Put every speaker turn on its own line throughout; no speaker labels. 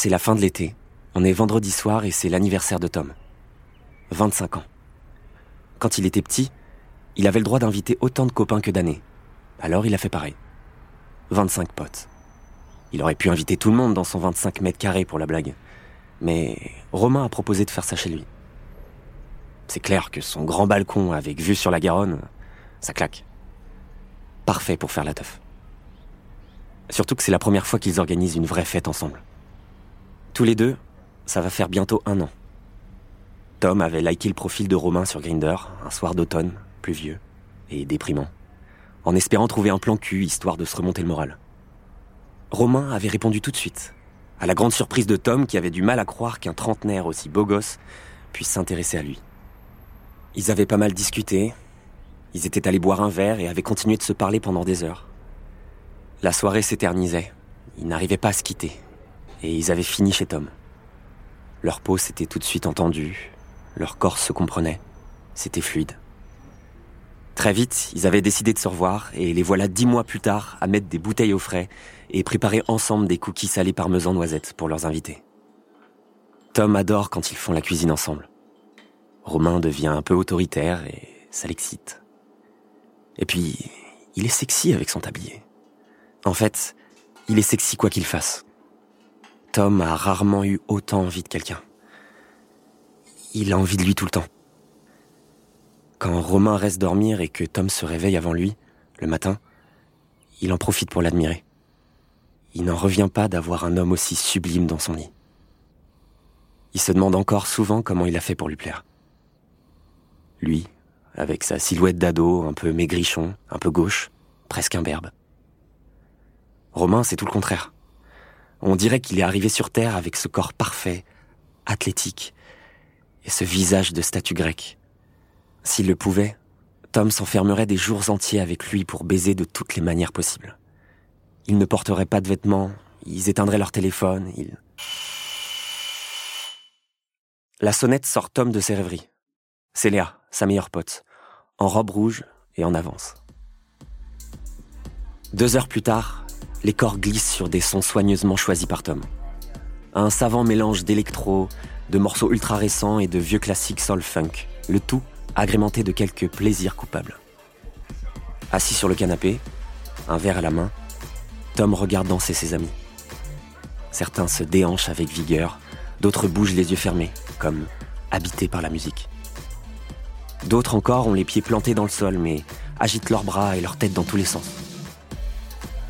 C'est la fin de l'été. On est vendredi soir et c'est l'anniversaire de Tom. 25 ans. Quand il était petit, il avait le droit d'inviter autant de copains que d'années. Alors il a fait pareil. 25 potes. Il aurait pu inviter tout le monde dans son 25 mètres carrés pour la blague. Mais Romain a proposé de faire ça chez lui. C'est clair que son grand balcon avec vue sur la Garonne, ça claque. Parfait pour faire la teuf. Surtout que c'est la première fois qu'ils organisent une vraie fête ensemble. Tous les deux, ça va faire bientôt un an. Tom avait liké le profil de Romain sur Grinder un soir d'automne, pluvieux et déprimant, en espérant trouver un plan cul histoire de se remonter le moral. Romain avait répondu tout de suite, à la grande surprise de Tom qui avait du mal à croire qu'un trentenaire aussi beau gosse puisse s'intéresser à lui. Ils avaient pas mal discuté, ils étaient allés boire un verre et avaient continué de se parler pendant des heures. La soirée s'éternisait, ils n'arrivaient pas à se quitter, et ils avaient fini chez Tom. Leur peau s'était tout de suite entendue, leur corps se comprenait, c'était fluide. Très vite, ils avaient décidé de se revoir et les voilà dix mois plus tard à mettre des bouteilles au frais et préparer ensemble des cookies salés parmesan noisettes pour leurs invités. Tom adore quand ils font la cuisine ensemble. Romain devient un peu autoritaire et ça l'excite. Et puis, il est sexy avec son tablier. En fait, il est sexy quoi qu'il fasse. Tom a rarement eu autant envie de quelqu'un. Il a envie de lui tout le temps. Quand Romain reste dormir et que Tom se réveille avant lui, le matin, il en profite pour l'admirer. Il n'en revient pas d'avoir un homme aussi sublime dans son lit. Il se demande encore souvent comment il a fait pour lui plaire. Lui, avec sa silhouette d'ado, un peu maigrichon, un peu gauche, presque imberbe. Romain, c'est tout le contraire. On dirait qu'il est arrivé sur Terre avec ce corps parfait, athlétique, et ce visage de statue grecque. S'il le pouvait, Tom s'enfermerait des jours entiers avec lui pour baiser de toutes les manières possibles. Ils ne porteraient pas de vêtements, ils éteindraient leur téléphone, ils... La sonnette sort Tom de ses rêveries. C'est Léa, sa meilleure pote, en robe rouge et en avance. Deux heures plus tard, les corps glissent sur des sons soigneusement choisis par Tom. Un savant mélange d'électro, de morceaux ultra récents et de vieux classiques soul funk, le tout agrémenté de quelques plaisirs coupables. Assis sur le canapé, un verre à la main, Tom regarde danser ses amis. Certains se déhanchent avec vigueur, d'autres bougent les yeux fermés, comme habités par la musique. D'autres encore ont les pieds plantés dans le sol, mais agitent leurs bras et leurs têtes dans tous les sens.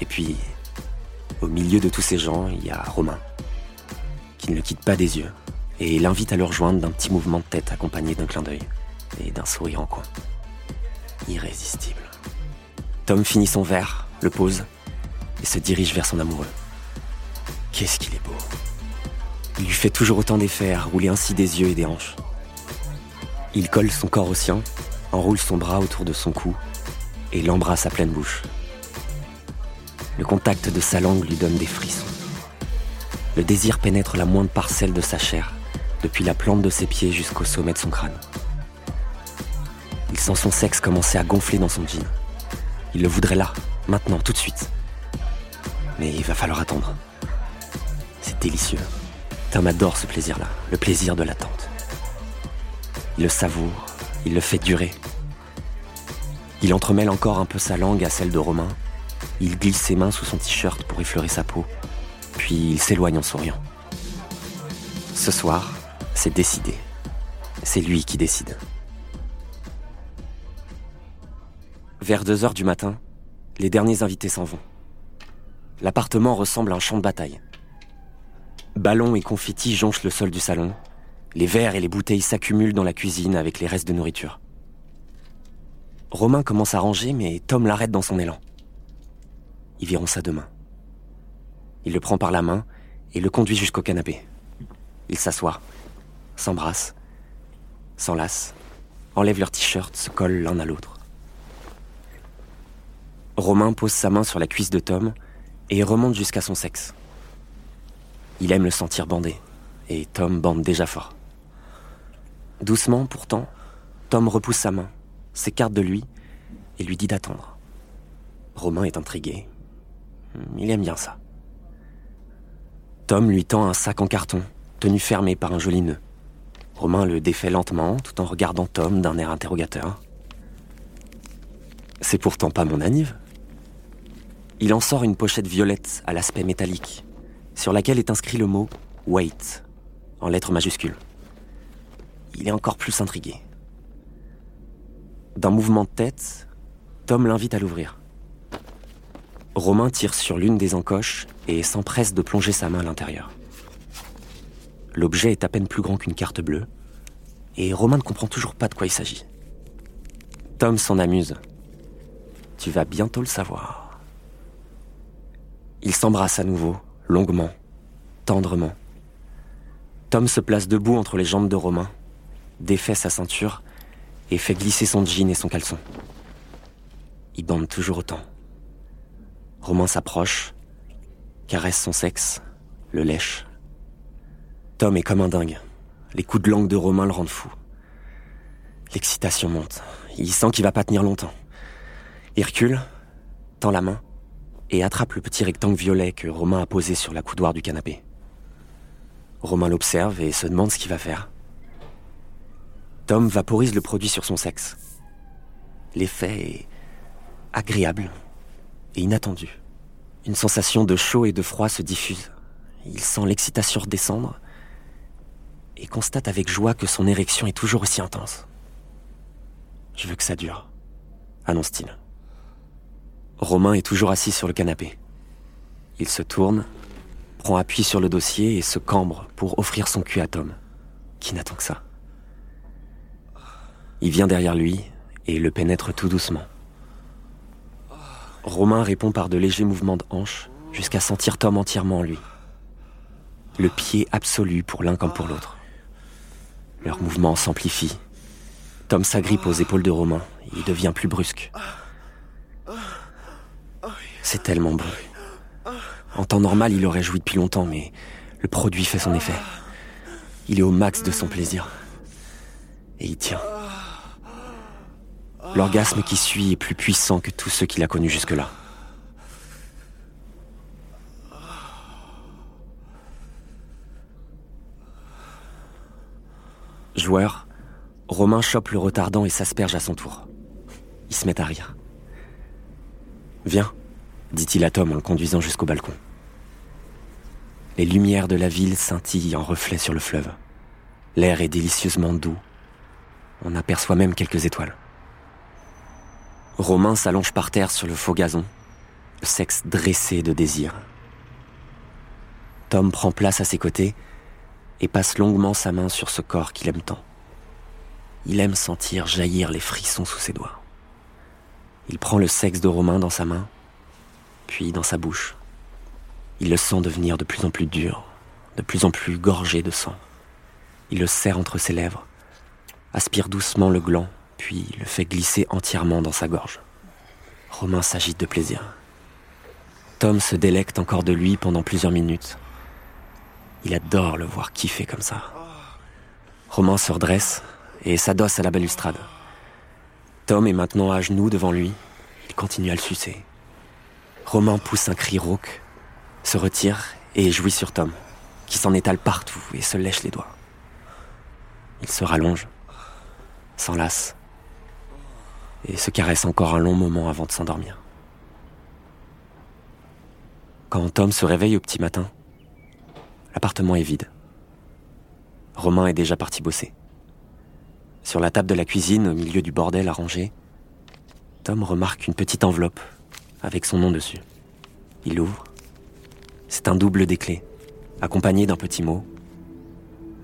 Et puis, au milieu de tous ces gens, il y a Romain, qui ne le quitte pas des yeux, et l'invite à le rejoindre d'un petit mouvement de tête accompagné d'un clin d'œil et d'un sourire en coin. Irrésistible. Tom finit son verre, le pose et se dirige vers son amoureux. Qu'est-ce qu'il est beau. Il lui fait toujours autant d'effets rouler ainsi des yeux et des hanches. Il colle son corps au sien, enroule son bras autour de son cou et l'embrasse à pleine bouche. Le contact de sa langue lui donne des frissons. Le désir pénètre la moindre parcelle de sa chair, depuis la plante de ses pieds jusqu'au sommet de son crâne. Il sent son sexe commencer à gonfler dans son jean. Il le voudrait là, maintenant, tout de suite. Mais il va falloir attendre. C'est délicieux. Tom adore ce plaisir-là, le plaisir de l'attente. Il le savoure, il le fait durer. Il entremêle encore un peu sa langue à celle de Romain. Il glisse ses mains sous son t-shirt pour effleurer sa peau. Puis il s'éloigne en souriant. Ce soir, c'est décidé. C'est lui qui décide. Vers 2 heures du matin, les derniers invités s'en vont. L'appartement ressemble à un champ de bataille. Ballons et confettis jonchent le sol du salon. Les verres et les bouteilles s'accumulent dans la cuisine avec les restes de nourriture. Romain commence à ranger, mais Tom l'arrête dans son élan. Ils verront ça demain. Il le prend par la main et le conduit jusqu'au canapé. Ils s'assoient, s'embrassent, s'enlacent, enlèvent leur t-shirt, se collent l'un à l'autre. Romain pose sa main sur la cuisse de Tom et remonte jusqu'à son sexe. Il aime le sentir bandé, et Tom bande déjà fort. Doucement, pourtant, Tom repousse sa main, s'écarte de lui et lui dit d'attendre. Romain est intrigué. Il aime bien ça. Tom lui tend un sac en carton, tenu fermé par un joli nœud. Romain le défait lentement tout en regardant Tom d'un air interrogateur. C'est pourtant pas mon anniv. Il en sort une pochette violette à l'aspect métallique, sur laquelle est inscrit le mot Wait, en lettres majuscules. Il est encore plus intrigué. D'un mouvement de tête, Tom l'invite à l'ouvrir. Romain tire sur l'une des encoches et s'empresse de plonger sa main à l'intérieur. L'objet est à peine plus grand qu'une carte bleue, et Romain ne comprend toujours pas de quoi il s'agit. Tom s'en amuse. Tu vas bientôt le savoir. Ils s'embrassent à nouveau, longuement, tendrement. Tom se place debout entre les jambes de Romain, défait sa ceinture et fait glisser son jean et son caleçon. Il bande toujours autant. Romain s'approche, caresse son sexe, le lèche. Tom est comme un dingue. Les coups de langue de Romain le rendent fou. L'excitation monte. Il sent qu'il va pas tenir longtemps. Il recule, tend la main et attrape le petit rectangle violet que Romain a posé sur la coudoir du canapé. Romain l'observe et se demande ce qu'il va faire. Tom vaporise le produit sur son sexe. L'effet est agréable et inattendu. Une sensation de chaud et de froid se diffuse. Il sent l'excitation redescendre et constate avec joie que son érection est toujours aussi intense. Je veux que ça dure, annonce-t-il. Romain est toujours assis sur le canapé. Il se tourne, prend appui sur le dossier et se cambre pour offrir son cul à Tom, qui n'attend que ça? Il vient derrière lui et le pénètre tout doucement. Romain répond par de légers mouvements de hanche jusqu'à sentir Tom entièrement en lui. Le pied absolu pour l'un comme pour l'autre. Leurs mouvements s'amplifient. Tom s'agrippe aux épaules de Romain. Il devient plus brusque. C'est tellement beau. En temps normal, il aurait joui depuis longtemps, mais le produit fait son effet. Il est au max de son plaisir. Et il tient. L'orgasme qui suit est plus puissant que tous ceux qu'il a connus jusque-là. Joueur, Romain chope le retardant et s'asperge à son tour. Il se met à rire. Viens, dit-il à Tom en le conduisant jusqu'au balcon. Les lumières de la ville scintillent en reflet sur le fleuve. L'air est délicieusement doux. On aperçoit même quelques étoiles. Romain s'allonge par terre sur le faux gazon, le sexe dressé de désir. Tom prend place à ses côtés et passe longuement sa main sur ce corps qu'il aime tant. Il aime sentir jaillir les frissons sous ses doigts. Il prend le sexe de Romain dans sa main, puis dans sa bouche. Il le sent devenir de plus en plus dur, de plus en plus gorgé de sang. Il le serre entre ses lèvres, aspire doucement le gland puis le fait glisser entièrement dans sa gorge. Romain s'agite de plaisir. Tom se délecte encore de lui pendant plusieurs minutes. Il adore le voir kiffer comme ça. Romain se redresse et s'adosse à la balustrade. Tom est maintenant à genoux devant lui. Il continue à le sucer. Romain pousse un cri rauque, se retire et jouit sur Tom, qui s'en étale partout et se lèche les doigts. Il se rallonge, s'enlace et se caresse encore un long moment avant de s'endormir. Quand Tom se réveille au petit matin, l'appartement est vide. Romain est déjà parti bosser. Sur la table de la cuisine, au milieu du bordel arrangé, Tom remarque une petite enveloppe avec son nom dessus. Il l'ouvre. C'est un double des clés, accompagné d'un petit mot.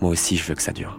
Moi aussi, je veux que ça dure.